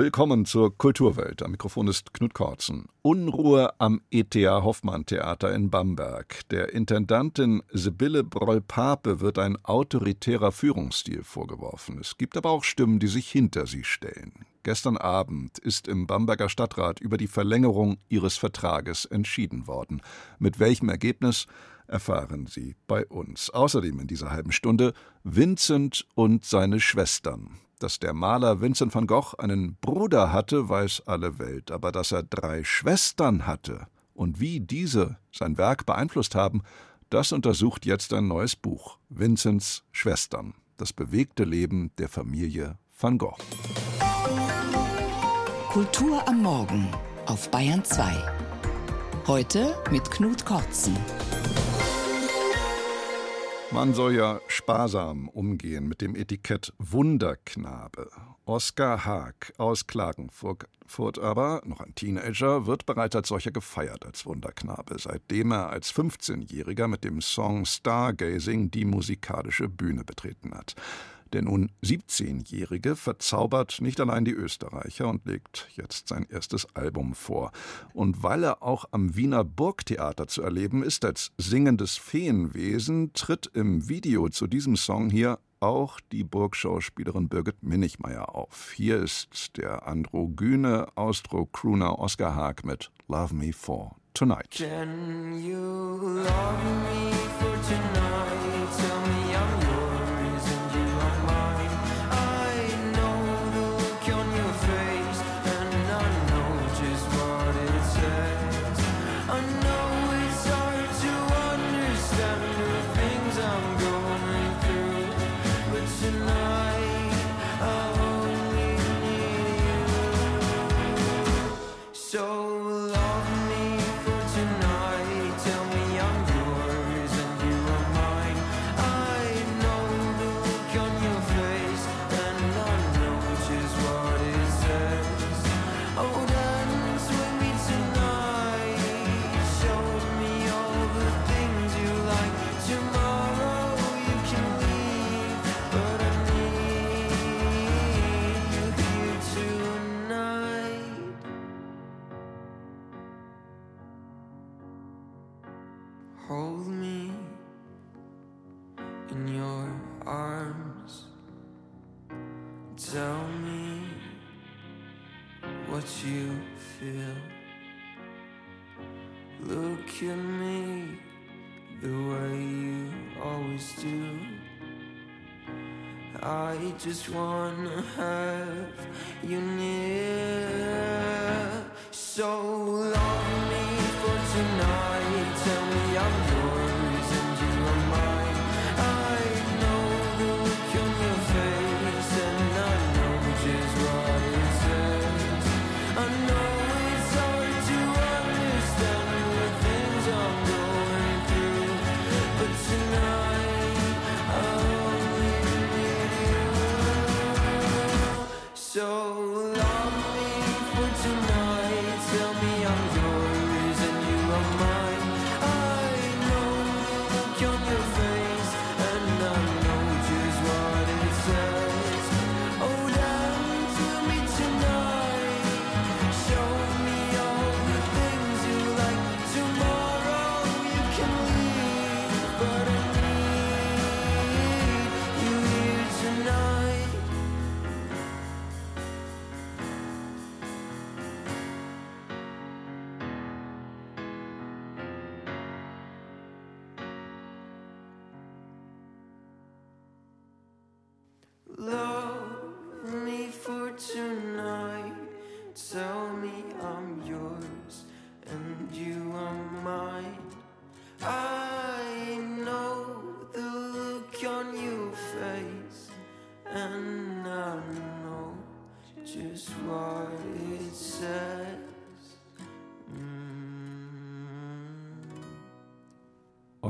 Willkommen zur Kulturwelt. Am Mikrofon ist Knut Kortzen. Unruhe am ETA Hoffmann Theater in Bamberg. Der Intendantin Sibylle Broll-Pape wird ein autoritärer Führungsstil vorgeworfen. Es gibt aber auch Stimmen, die sich hinter sie stellen. Gestern Abend ist im Bamberger Stadtrat über die Verlängerung ihres Vertrages entschieden worden. Mit welchem Ergebnis erfahren Sie bei uns. Außerdem in dieser halben Stunde Vincent und seine Schwestern. Dass der Maler Vincent van Gogh einen Bruder hatte, weiß alle Welt, aber dass er drei Schwestern hatte und wie diese sein Werk beeinflusst haben, das untersucht jetzt ein neues Buch Vincents Schwestern, das bewegte Leben der Familie van Gogh. Kultur am Morgen auf Bayern 2. Heute mit Knut Kortzen. Man soll ja sparsam umgehen mit dem Etikett Wunderknabe. Oskar Haag aus Klagenfurt aber, noch ein Teenager, wird bereits als solcher gefeiert als Wunderknabe, seitdem er als 15-Jähriger mit dem Song Stargazing die musikalische Bühne betreten hat. Der nun 17-Jährige verzaubert nicht allein die Österreicher und legt jetzt sein erstes Album vor. Und weil er auch am Wiener Burgtheater zu erleben ist als singendes Feenwesen, tritt im Video zu diesem Song hier auch die Burgschauspielerin Birgit Minichmeier auf. Hier ist der androgyne Austro-Crooner Oskar Haag mit Love Me For Tonight. Tell me what you feel. Look at me the way you always do. I just wanna have you near. So long me for tonight.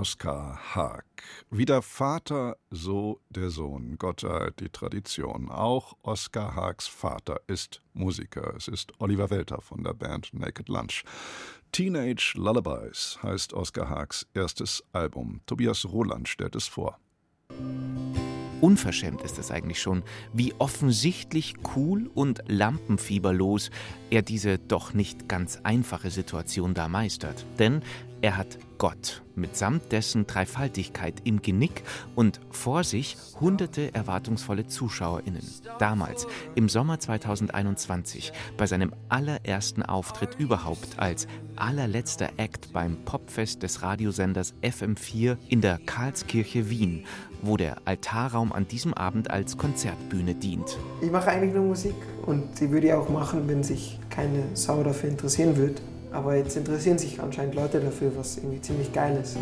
Oskar Haag. Wie der Vater, so der Sohn. Gott sei die Tradition. Auch Oskar Haags Vater ist Musiker. Es ist Oliver Welter von der Band Naked Lunch. Teenage Lullabies heißt Oskar Haags erstes Album. Tobias Roland stellt es vor. Unverschämt ist es eigentlich schon, wie offensichtlich cool und lampenfieberlos er diese doch nicht ganz einfache Situation da meistert. Denn er hat Gott mitsamt dessen Dreifaltigkeit im Genick und vor sich hunderte erwartungsvolle ZuschauerInnen. Damals, im Sommer 2021, bei seinem allerersten Auftritt überhaupt als allerletzter Act beim Popfest des Radiosenders FM4 in der Karlskirche Wien, wo der Altarraum an diesem Abend als Konzertbühne dient. Ich mache eigentlich nur Musik und die würde ich auch machen, wenn sich keine Sau dafür interessieren würde. Aber jetzt interessieren sich anscheinend Leute dafür, was irgendwie ziemlich geil ist.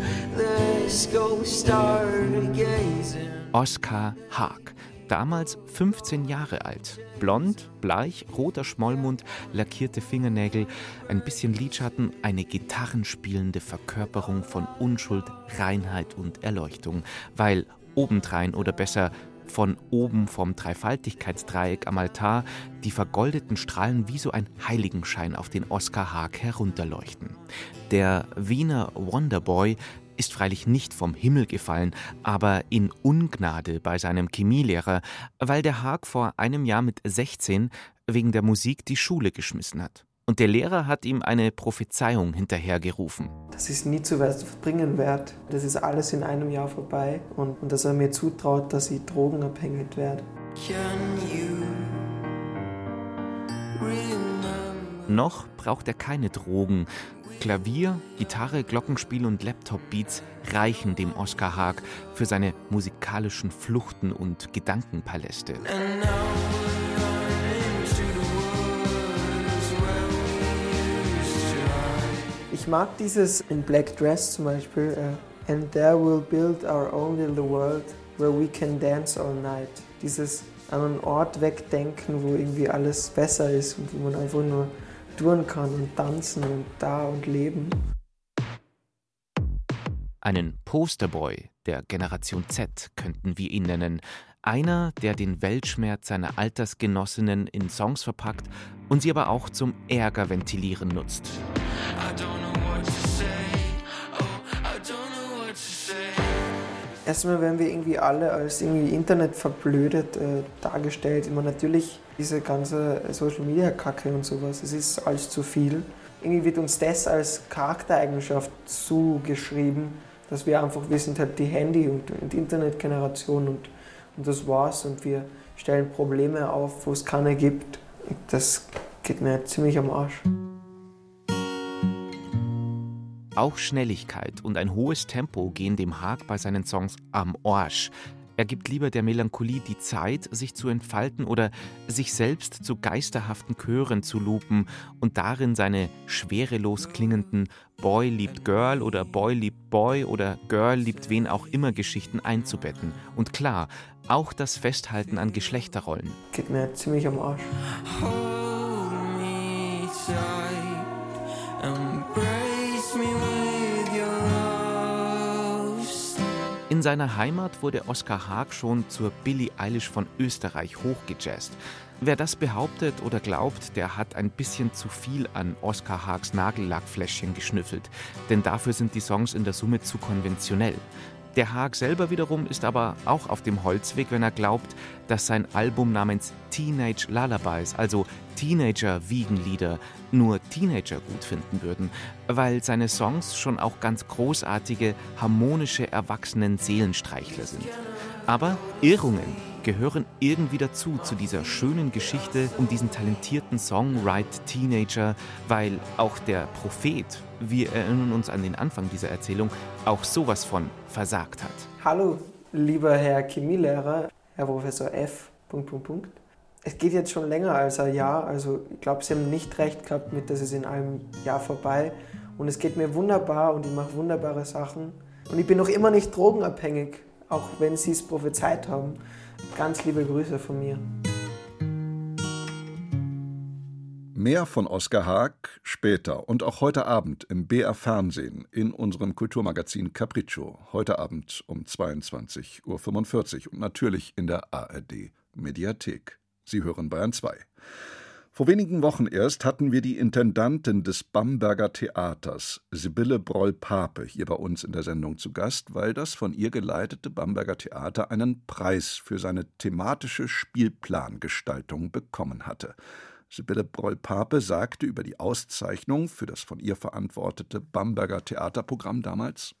Oskar Haag, damals 15 Jahre alt. Blond, bleich, roter Schmollmund, lackierte Fingernägel, ein bisschen Lidschatten, eine gitarrenspielende Verkörperung von Unschuld, Reinheit und Erleuchtung. Weil obendrein oder besser von oben vom Dreifaltigkeitsdreieck am Altar die vergoldeten Strahlen wie so ein Heiligenschein auf den Oskar Haag herunterleuchten. Der Wiener Wonderboy ist freilich nicht vom Himmel gefallen, aber in Ungnade bei seinem Chemielehrer, weil der Haag vor einem Jahr mit 16 wegen der Musik die Schule geschmissen hat. Und der Lehrer hat ihm eine Prophezeiung hinterhergerufen. Das ist nie zu was bringen wert. Das ist alles in einem Jahr vorbei. Und, und dass er mir zutraut, dass ich drogenabhängig werde. Noch braucht er keine Drogen. Klavier, Gitarre, Glockenspiel und Laptop-Beats reichen dem Oscar Haag für seine musikalischen Fluchten und Gedankenpaläste. Ich mag dieses in Black Dress zum Beispiel. Uh, And there we'll build our own little world where we can dance all night. Dieses an einen Ort wegdenken, wo irgendwie alles besser ist und wo man einfach nur touren kann und tanzen und da und leben. Einen Posterboy der Generation Z könnten wir ihn nennen. Einer, der den Weltschmerz seiner Altersgenossinnen in Songs verpackt und sie aber auch zum Ärgerventilieren nutzt. Erstmal werden wir irgendwie alle als irgendwie Internet verblödet äh, dargestellt. Immer natürlich diese ganze Social Media Kacke und sowas. Es ist alles zu viel. Irgendwie wird uns das als Charaktereigenschaft zugeschrieben, dass wir einfach, wir sind halt die Handy- und, und Internetgeneration und, und das war's. Und wir stellen Probleme auf, wo es keine gibt. Das geht mir ziemlich am Arsch. Auch Schnelligkeit und ein hohes Tempo gehen dem Haag bei seinen Songs am Arsch. Er gibt lieber der Melancholie die Zeit, sich zu entfalten oder sich selbst zu geisterhaften Chören zu lupen und darin seine schwerelos klingenden Boy liebt Girl oder Boy liebt Boy oder Girl liebt wen auch immer Geschichten einzubetten. Und klar, auch das Festhalten an Geschlechterrollen. Geht mir ziemlich am Arsch. Hold me tight, In seiner Heimat wurde Oskar Haag schon zur Billie Eilish von Österreich hochgejazzt. Wer das behauptet oder glaubt, der hat ein bisschen zu viel an Oskar Haags Nagellackfläschchen geschnüffelt, denn dafür sind die Songs in der Summe zu konventionell. Der Haag selber wiederum ist aber auch auf dem Holzweg, wenn er glaubt, dass sein Album namens Teenage Lullabies, also Teenager-Wiegenlieder, nur Teenager gut finden würden, weil seine Songs schon auch ganz großartige, harmonische Erwachsenen-Seelenstreichler sind. Aber Irrungen gehören irgendwie dazu, zu dieser schönen Geschichte um diesen talentierten Songwrite-Teenager, weil auch der Prophet, wir erinnern uns an den Anfang dieser Erzählung, auch sowas von versagt hat. Hallo, lieber Herr Chemielehrer, Herr Professor F. Es geht jetzt schon länger als ein Jahr, also ich glaube, Sie haben nicht recht gehabt mit, dass es in einem Jahr vorbei und es geht mir wunderbar und ich mache wunderbare Sachen und ich bin noch immer nicht drogenabhängig, auch wenn Sie es prophezeit haben. Ganz liebe Grüße von mir. Mehr von Oskar Haag später und auch heute Abend im BR Fernsehen in unserem Kulturmagazin Capriccio. Heute Abend um 22.45 Uhr und natürlich in der ARD Mediathek. Sie hören Bayern 2. Vor wenigen Wochen erst hatten wir die Intendantin des Bamberger Theaters, Sibylle Broll-Pape, hier bei uns in der Sendung zu Gast, weil das von ihr geleitete Bamberger Theater einen Preis für seine thematische Spielplangestaltung bekommen hatte. Sibylle Broll-Pape sagte über die Auszeichnung für das von ihr verantwortete Bamberger Theaterprogramm damals: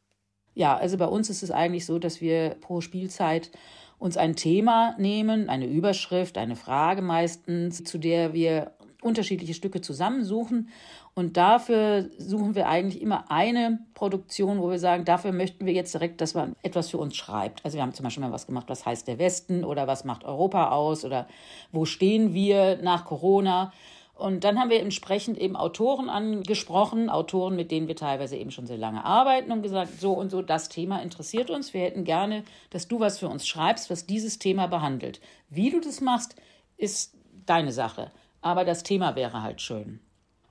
Ja, also bei uns ist es eigentlich so, dass wir pro Spielzeit uns ein Thema nehmen, eine Überschrift, eine Frage meistens, zu der wir unterschiedliche Stücke zusammensuchen. Und dafür suchen wir eigentlich immer eine Produktion, wo wir sagen, dafür möchten wir jetzt direkt, dass man etwas für uns schreibt. Also wir haben zum Beispiel mal was gemacht, was heißt der Westen oder was macht Europa aus oder wo stehen wir nach Corona. Und dann haben wir entsprechend eben Autoren angesprochen, Autoren, mit denen wir teilweise eben schon sehr lange arbeiten und gesagt, so und so, das Thema interessiert uns. Wir hätten gerne, dass du was für uns schreibst, was dieses Thema behandelt. Wie du das machst, ist deine Sache. Aber das Thema wäre halt schön.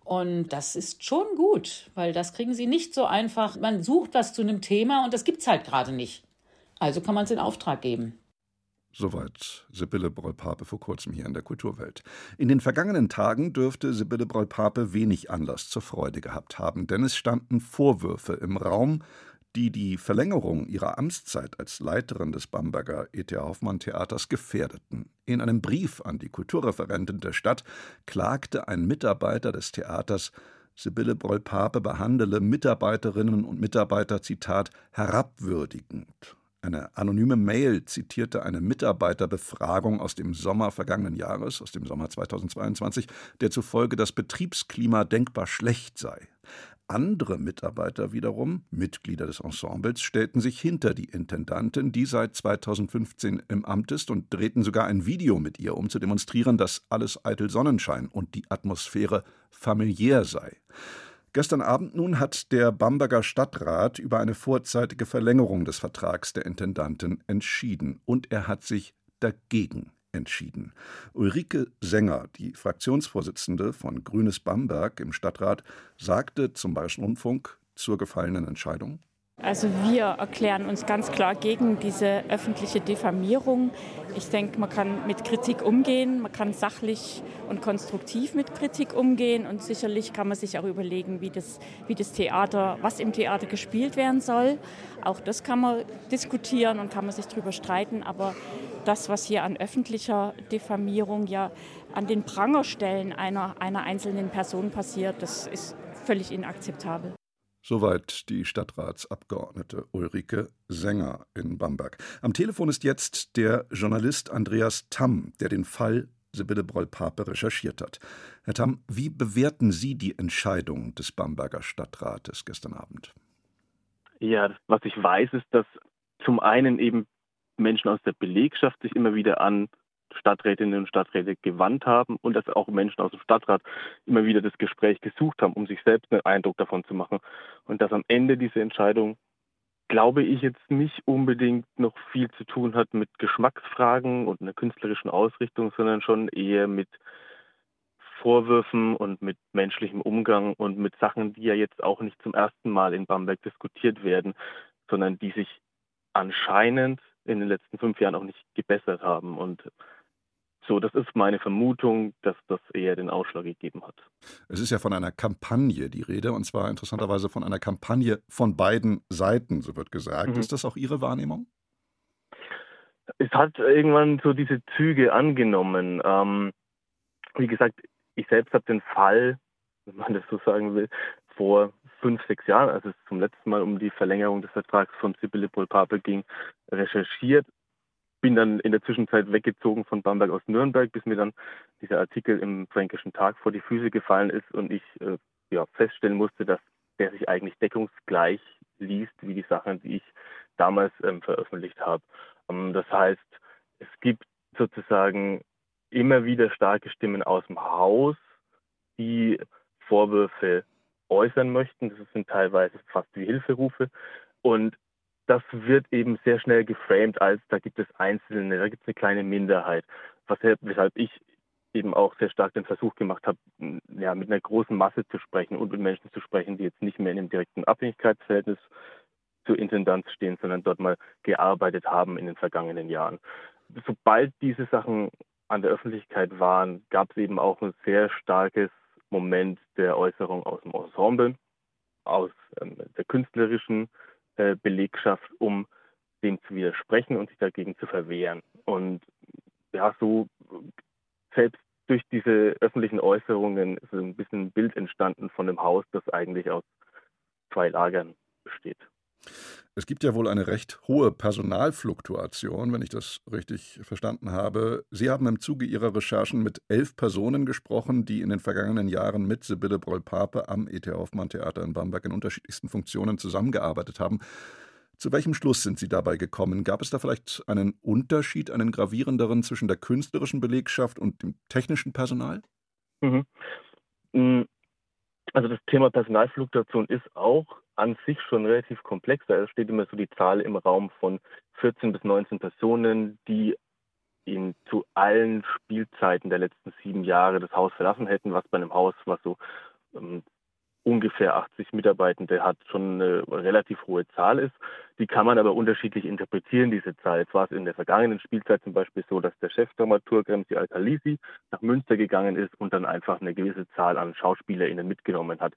Und das ist schon gut, weil das kriegen sie nicht so einfach. Man sucht was zu einem Thema und das gibt es halt gerade nicht. Also kann man es in Auftrag geben. Soweit Sibylle Broll-Pape vor kurzem hier in der Kulturwelt. In den vergangenen Tagen dürfte Sibylle Broll-Pape wenig Anlass zur Freude gehabt haben, denn es standen Vorwürfe im Raum, die die Verlängerung ihrer Amtszeit als Leiterin des Bamberger E.T. Hoffmann Theaters gefährdeten. In einem Brief an die Kulturreferentin der Stadt klagte ein Mitarbeiter des Theaters, Sibylle Broll-Pape Mitarbeiterinnen und Mitarbeiter, Zitat, herabwürdigend eine anonyme Mail zitierte eine Mitarbeiterbefragung aus dem Sommer vergangenen Jahres, aus dem Sommer 2022, der zufolge das Betriebsklima denkbar schlecht sei. Andere Mitarbeiter wiederum, Mitglieder des Ensembles, stellten sich hinter die Intendantin, die seit 2015 im Amt ist, und drehten sogar ein Video mit ihr, um zu demonstrieren, dass alles eitel Sonnenschein und die Atmosphäre familiär sei. Gestern Abend nun hat der Bamberger Stadtrat über eine vorzeitige Verlängerung des Vertrags der Intendantin entschieden und er hat sich dagegen entschieden. Ulrike Sänger, die Fraktionsvorsitzende von Grünes Bamberg im Stadtrat, sagte zum Bayerischen Rundfunk zur gefallenen Entscheidung. Also wir erklären uns ganz klar gegen diese öffentliche Diffamierung. Ich denke, man kann mit Kritik umgehen, man kann sachlich und konstruktiv mit Kritik umgehen und sicherlich kann man sich auch überlegen, wie das, wie das Theater, was im Theater gespielt werden soll. Auch das kann man diskutieren und kann man sich darüber streiten, aber das, was hier an öffentlicher Diffamierung ja an den Prangerstellen einer, einer einzelnen Person passiert, das ist völlig inakzeptabel. Soweit die Stadtratsabgeordnete Ulrike Sänger in Bamberg. Am Telefon ist jetzt der Journalist Andreas Tamm, der den Fall Sibylle Broll-Pape recherchiert hat. Herr Tamm, wie bewerten Sie die Entscheidung des Bamberger Stadtrates gestern Abend? Ja, was ich weiß, ist, dass zum einen eben Menschen aus der Belegschaft sich immer wieder an Stadträtinnen und Stadträte gewandt haben und dass auch Menschen aus dem Stadtrat immer wieder das Gespräch gesucht haben, um sich selbst einen Eindruck davon zu machen. Und dass am Ende diese Entscheidung, glaube ich, jetzt nicht unbedingt noch viel zu tun hat mit Geschmacksfragen und einer künstlerischen Ausrichtung, sondern schon eher mit Vorwürfen und mit menschlichem Umgang und mit Sachen, die ja jetzt auch nicht zum ersten Mal in Bamberg diskutiert werden, sondern die sich anscheinend in den letzten fünf Jahren auch nicht gebessert haben. Und so, das ist meine Vermutung, dass das eher den Ausschlag gegeben hat. Es ist ja von einer Kampagne die Rede, und zwar interessanterweise von einer Kampagne von beiden Seiten, so wird gesagt. Mhm. Ist das auch Ihre Wahrnehmung? Es hat irgendwann so diese Züge angenommen. Ähm, wie gesagt, ich selbst habe den Fall, wenn man das so sagen will, vor fünf, sechs Jahren, als es zum letzten Mal um die Verlängerung des Vertrags von Sibylle Paul-Pape ging, recherchiert bin dann in der Zwischenzeit weggezogen von Bamberg aus Nürnberg, bis mir dann dieser Artikel im Fränkischen Tag vor die Füße gefallen ist und ich äh, ja, feststellen musste, dass der sich eigentlich deckungsgleich liest wie die Sachen, die ich damals ähm, veröffentlicht habe. Ähm, das heißt, es gibt sozusagen immer wieder starke Stimmen aus dem Haus, die Vorwürfe äußern möchten. Das sind teilweise fast wie Hilferufe. Und das wird eben sehr schnell geframed als, da gibt es Einzelne, da gibt es eine kleine Minderheit. Was, weshalb ich eben auch sehr stark den Versuch gemacht habe, ja, mit einer großen Masse zu sprechen und mit Menschen zu sprechen, die jetzt nicht mehr in einem direkten Abhängigkeitsverhältnis zur Intendanz stehen, sondern dort mal gearbeitet haben in den vergangenen Jahren. Sobald diese Sachen an der Öffentlichkeit waren, gab es eben auch ein sehr starkes Moment der Äußerung aus dem Ensemble, aus ähm, der künstlerischen äh, Belegschaft, um dem zu widersprechen und sich dagegen zu verwehren. Und ja, so selbst durch diese öffentlichen Äußerungen ist ein bisschen ein Bild entstanden von dem Haus, das eigentlich aus zwei Lagern besteht. Es gibt ja wohl eine recht hohe Personalfluktuation, wenn ich das richtig verstanden habe. Sie haben im Zuge Ihrer Recherchen mit elf Personen gesprochen, die in den vergangenen Jahren mit Sibylle Broll-Pape am E.T. Hoffmann Theater in Bamberg in unterschiedlichsten Funktionen zusammengearbeitet haben. Zu welchem Schluss sind Sie dabei gekommen? Gab es da vielleicht einen Unterschied, einen gravierenderen zwischen der künstlerischen Belegschaft und dem technischen Personal? Mhm. Mm, also das Thema Personalfluktuation ist auch an sich schon relativ komplex. Da steht immer so die Zahl im Raum von 14 bis 19 Personen, die in, zu allen Spielzeiten der letzten sieben Jahre das Haus verlassen hätten, was bei einem Haus, was so ähm, ungefähr 80 Mitarbeitende hat, schon eine relativ hohe Zahl ist. Die kann man aber unterschiedlich interpretieren, diese Zahl. Jetzt war es in der vergangenen Spielzeit zum Beispiel so, dass der Chefdramaturg Remsi Alkalisi nach Münster gegangen ist und dann einfach eine gewisse Zahl an SchauspielerInnen mitgenommen hat.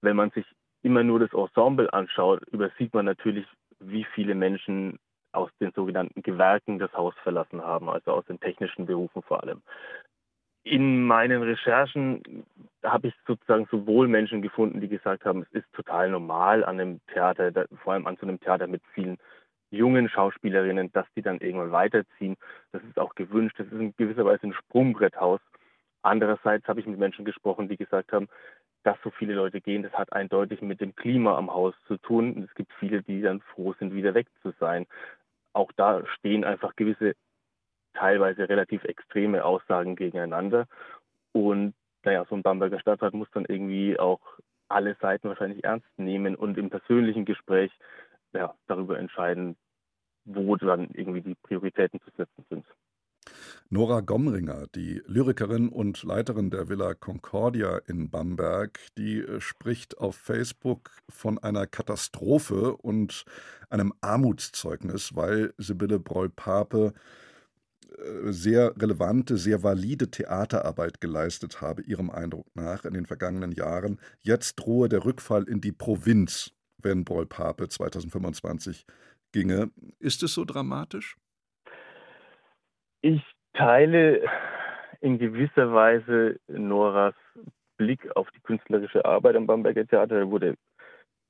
Wenn man sich immer nur das Ensemble anschaut, übersieht man natürlich, wie viele Menschen aus den sogenannten Gewerken das Haus verlassen haben, also aus den technischen Berufen vor allem. In meinen Recherchen habe ich sozusagen sowohl Menschen gefunden, die gesagt haben, es ist total normal an einem Theater, vor allem an so einem Theater mit vielen jungen Schauspielerinnen, dass die dann irgendwann weiterziehen. Das ist auch gewünscht. Das ist in gewisser Weise ein Sprungbretthaus. Andererseits habe ich mit Menschen gesprochen, die gesagt haben, dass so viele Leute gehen, das hat eindeutig mit dem Klima am Haus zu tun. Und es gibt viele, die dann froh sind, wieder weg zu sein. Auch da stehen einfach gewisse, teilweise relativ extreme Aussagen gegeneinander. Und naja, so ein Bamberger Stadtrat muss dann irgendwie auch alle Seiten wahrscheinlich ernst nehmen und im persönlichen Gespräch ja, darüber entscheiden, wo dann irgendwie die Prioritäten zu setzen sind. Nora Gomringer, die Lyrikerin und Leiterin der Villa Concordia in Bamberg, die äh, spricht auf Facebook von einer Katastrophe und einem Armutszeugnis, weil Sibylle Broll-Pape äh, sehr relevante, sehr valide Theaterarbeit geleistet habe, ihrem Eindruck nach, in den vergangenen Jahren. Jetzt drohe der Rückfall in die Provinz, wenn Broll-Pape 2025 ginge. Ist es so dramatisch? Ich teile in gewisser Weise Noras Blick auf die künstlerische Arbeit am Bamberger Theater. Da wurde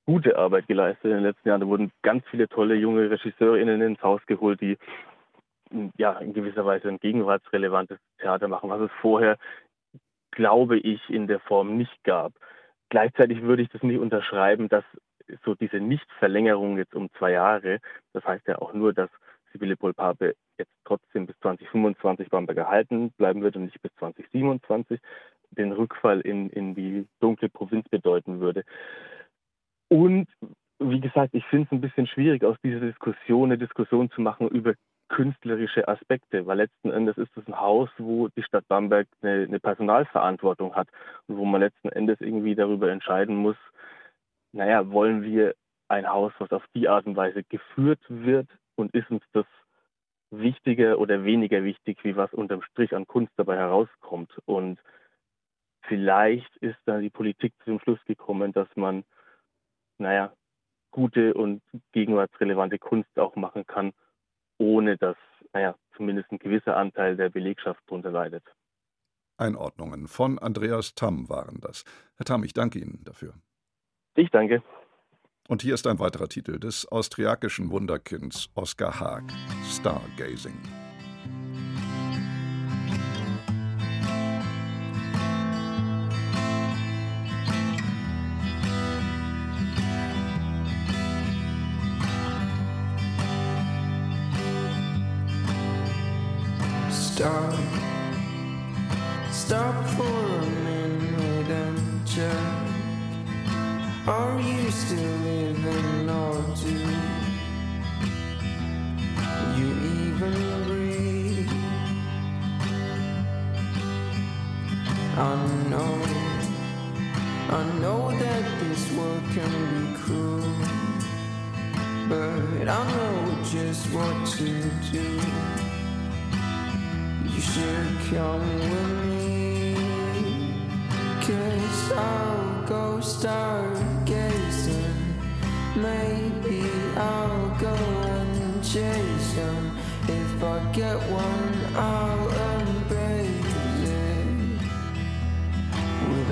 gute Arbeit geleistet in den letzten Jahren. Da wurden ganz viele tolle junge RegisseurInnen ins Haus geholt, die ja in gewisser Weise ein gegenwartsrelevantes Theater machen, was es vorher, glaube ich, in der Form nicht gab. Gleichzeitig würde ich das nicht unterschreiben, dass so diese Nichtverlängerung jetzt um zwei Jahre, das heißt ja auch nur, dass Sibylle Polpape jetzt trotzdem bis 2025 Bamberg erhalten bleiben wird und nicht bis 2027 den Rückfall in, in die dunkle Provinz bedeuten würde. Und wie gesagt, ich finde es ein bisschen schwierig, aus dieser Diskussion eine Diskussion zu machen über künstlerische Aspekte, weil letzten Endes ist es ein Haus, wo die Stadt Bamberg eine, eine Personalverantwortung hat und wo man letzten Endes irgendwie darüber entscheiden muss, naja, wollen wir ein Haus, was auf die Art und Weise geführt wird, und ist uns das wichtiger oder weniger wichtig, wie was unterm Strich an Kunst dabei herauskommt. Und vielleicht ist da die Politik zum Schluss gekommen, dass man, naja, gute und gegenwartsrelevante Kunst auch machen kann, ohne dass, naja, zumindest ein gewisser Anteil der Belegschaft darunter leidet. Einordnungen von Andreas Tamm waren das. Herr Tamm, ich danke Ihnen dafür. Ich danke. Und hier ist ein weiterer Titel des austriakischen Wunderkinds Oskar Haag, Stargazing. Stop, I know that this world can be cruel, but I know just what to do. You should come with me? Cause I'll go stargazing. Maybe I'll go and chase them. If I get one, I'll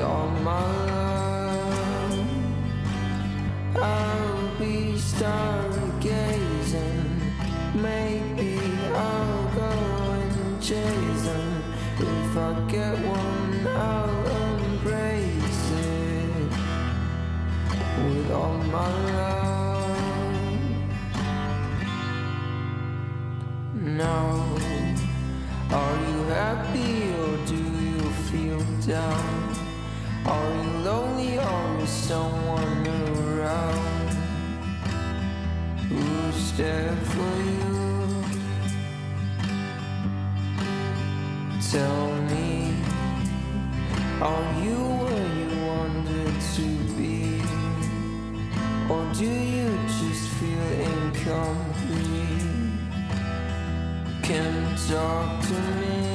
all my love. I'll be stargazing. Maybe I'll go and chase them. If I get one, I'll embrace it with all my love. Now, are you happy or do you feel down? Are you lonely or is someone around who's there for you? Tell me, are you where you wanted to be? Or do you just feel incomplete? Can talk to me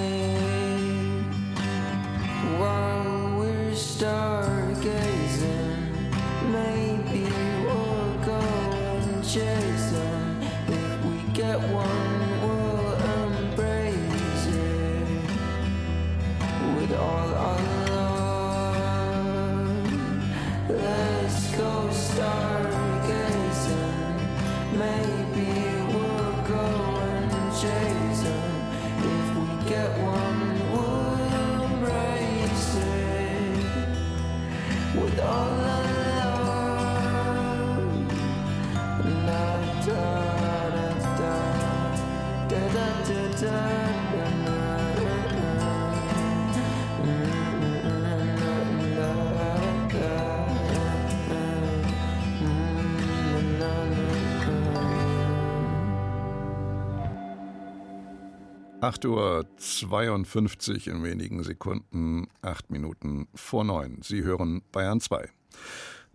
8.52 Uhr in wenigen Sekunden, 8 Minuten vor 9. Sie hören Bayern 2.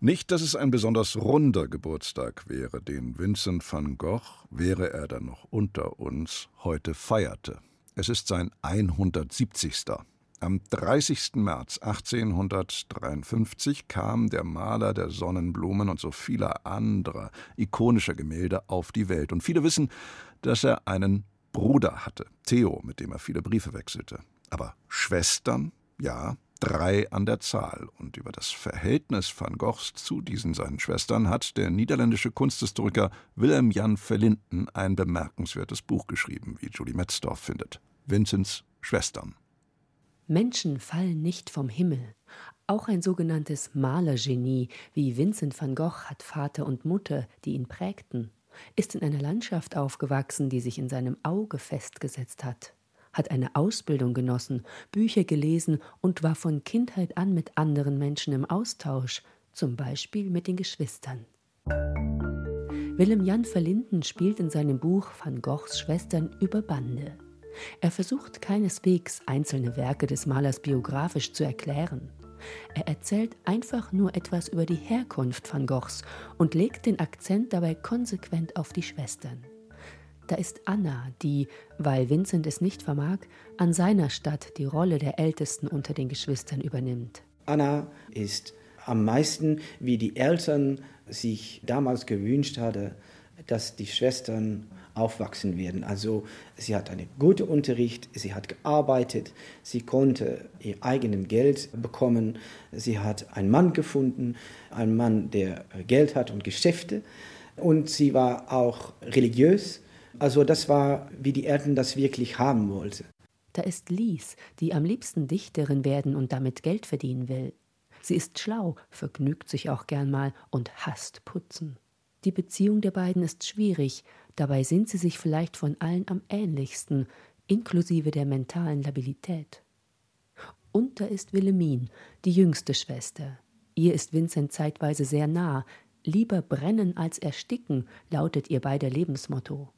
Nicht, dass es ein besonders runder Geburtstag wäre, den Vincent van Gogh, wäre er dann noch unter uns, heute feierte. Es ist sein 170. Am 30. März 1853 kam der Maler der Sonnenblumen und so vieler anderer ikonischer Gemälde auf die Welt. Und viele wissen, dass er einen Bruder hatte, Theo, mit dem er viele Briefe wechselte. Aber Schwestern, ja, drei an der Zahl. Und über das Verhältnis van Goghs zu diesen seinen Schwestern hat der niederländische Kunsthistoriker Willem Jan Verlinden ein bemerkenswertes Buch geschrieben, wie Julie Metzdorf findet. Vincents Schwestern. Menschen fallen nicht vom Himmel. Auch ein sogenanntes Malergenie wie Vincent van Gogh hat Vater und Mutter, die ihn prägten, ist in einer Landschaft aufgewachsen, die sich in seinem Auge festgesetzt hat, hat eine Ausbildung genossen, Bücher gelesen und war von Kindheit an mit anderen Menschen im Austausch, zum Beispiel mit den Geschwistern. Willem Jan Verlinden spielt in seinem Buch Van Goghs Schwestern über Bande. Er versucht keineswegs, einzelne Werke des Malers biografisch zu erklären. Er erzählt einfach nur etwas über die Herkunft van Goghs und legt den Akzent dabei konsequent auf die Schwestern. Da ist Anna, die, weil Vincent es nicht vermag, an seiner Stadt die Rolle der Ältesten unter den Geschwistern übernimmt. Anna ist am meisten, wie die Eltern sich damals gewünscht hatten, dass die Schwestern aufwachsen werden. Also sie hat einen guten Unterricht, sie hat gearbeitet, sie konnte ihr eigenes Geld bekommen, sie hat einen Mann gefunden, einen Mann, der Geld hat und Geschäfte und sie war auch religiös. Also das war, wie die Eltern das wirklich haben wollten. Da ist Lies, die am liebsten Dichterin werden und damit Geld verdienen will. Sie ist schlau, vergnügt sich auch gern mal und hasst Putzen. Die Beziehung der beiden ist schwierig, dabei sind sie sich vielleicht von allen am ähnlichsten, inklusive der mentalen Labilität. Und da ist Wilhelmine, die jüngste Schwester. Ihr ist Vincent zeitweise sehr nah. Lieber brennen als ersticken, lautet ihr beider Lebensmotto.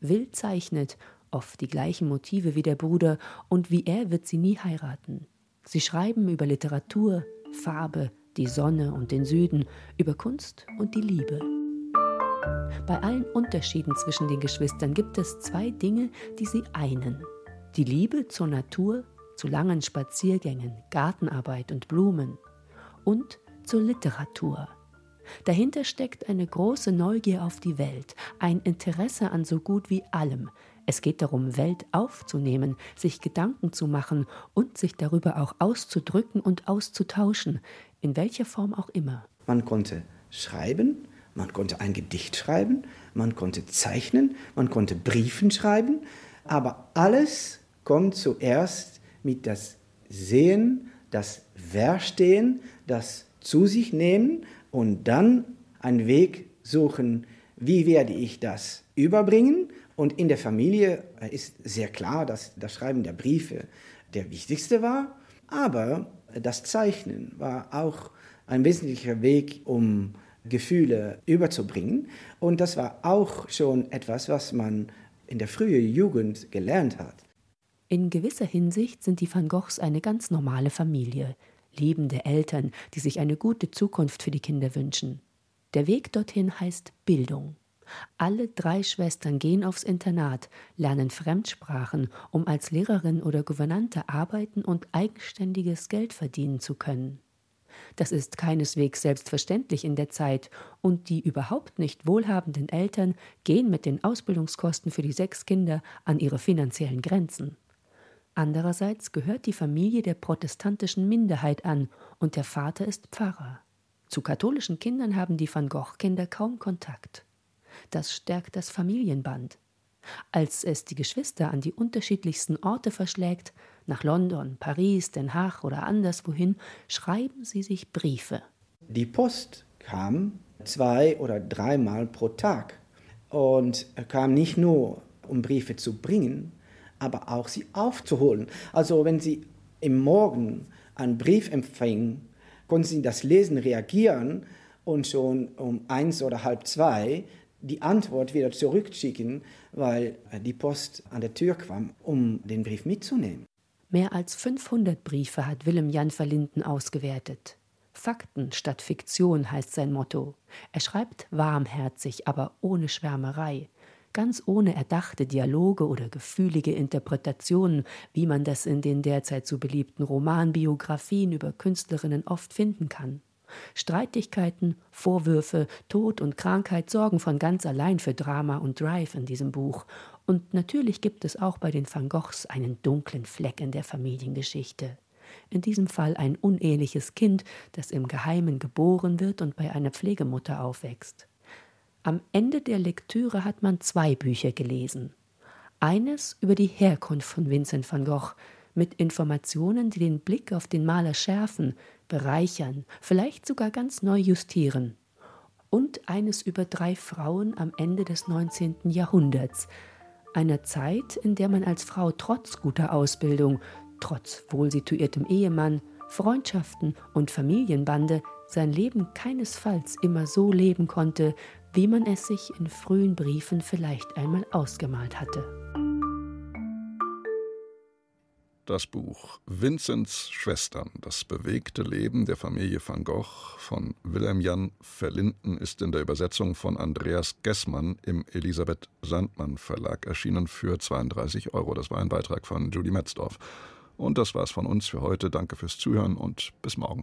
Will zeichnet, oft die gleichen Motive wie der Bruder, und wie er wird sie nie heiraten. Sie schreiben über Literatur, Farbe, die Sonne und den Süden, über Kunst und die Liebe. Bei allen Unterschieden zwischen den Geschwistern gibt es zwei Dinge, die sie einen. Die Liebe zur Natur, zu langen Spaziergängen, Gartenarbeit und Blumen und zur Literatur. Dahinter steckt eine große Neugier auf die Welt, ein Interesse an so gut wie allem. Es geht darum, Welt aufzunehmen, sich Gedanken zu machen und sich darüber auch auszudrücken und auszutauschen, in welcher Form auch immer. Man konnte schreiben, man konnte ein Gedicht schreiben, man konnte zeichnen, man konnte Briefen schreiben, aber alles kommt zuerst mit das Sehen, das Verstehen, das zu sich nehmen und dann einen Weg suchen, wie werde ich das überbringen. Und in der Familie ist sehr klar, dass das Schreiben der Briefe der wichtigste war, aber das Zeichnen war auch ein wesentlicher Weg, um Gefühle überzubringen. Und das war auch schon etwas, was man in der frühen Jugend gelernt hat. In gewisser Hinsicht sind die Van Goghs eine ganz normale Familie, liebende Eltern, die sich eine gute Zukunft für die Kinder wünschen. Der Weg dorthin heißt Bildung. Alle drei Schwestern gehen aufs Internat, lernen Fremdsprachen, um als Lehrerin oder Gouvernante arbeiten und eigenständiges Geld verdienen zu können. Das ist keineswegs selbstverständlich in der Zeit, und die überhaupt nicht wohlhabenden Eltern gehen mit den Ausbildungskosten für die sechs Kinder an ihre finanziellen Grenzen. Andererseits gehört die Familie der protestantischen Minderheit an und der Vater ist Pfarrer. Zu katholischen Kindern haben die Van Gogh-Kinder kaum Kontakt. Das stärkt das Familienband. Als es die Geschwister an die unterschiedlichsten Orte verschlägt, nach London, Paris, Den Haag oder anderswohin, schreiben sie sich Briefe. Die Post kam zwei oder dreimal pro Tag und kam nicht nur, um Briefe zu bringen, aber auch sie aufzuholen. Also wenn sie im Morgen einen Brief empfingen, konnten sie das Lesen reagieren und schon um eins oder halb zwei die Antwort wieder zurückschicken, weil die Post an der Tür kam, um den Brief mitzunehmen. Mehr als 500 Briefe hat Willem Jan Verlinden ausgewertet. Fakten statt Fiktion heißt sein Motto. Er schreibt warmherzig, aber ohne Schwärmerei ganz ohne erdachte Dialoge oder gefühlige Interpretationen, wie man das in den derzeit so beliebten Romanbiografien über Künstlerinnen oft finden kann. Streitigkeiten, Vorwürfe, Tod und Krankheit sorgen von ganz allein für Drama und Drive in diesem Buch. Und natürlich gibt es auch bei den Van Goghs einen dunklen Fleck in der Familiengeschichte. In diesem Fall ein uneheliches Kind, das im Geheimen geboren wird und bei einer Pflegemutter aufwächst. Am Ende der Lektüre hat man zwei Bücher gelesen. Eines über die Herkunft von Vincent van Gogh, mit Informationen, die den Blick auf den Maler schärfen, bereichern, vielleicht sogar ganz neu justieren. Und eines über drei Frauen am Ende des 19. Jahrhunderts, einer Zeit, in der man als Frau trotz guter Ausbildung, trotz wohlsituiertem Ehemann, Freundschaften und Familienbande sein Leben keinesfalls immer so leben konnte, wie man es sich in frühen Briefen vielleicht einmal ausgemalt hatte. Das Buch Vinzents Schwestern, das bewegte Leben der Familie van Gogh von Wilhelm Jan Verlinden ist in der Übersetzung von Andreas Gessmann im Elisabeth Sandmann Verlag erschienen für 32 Euro. Das war ein Beitrag von Julie Metzdorf. Und das war's von uns für heute. Danke fürs Zuhören und bis morgen.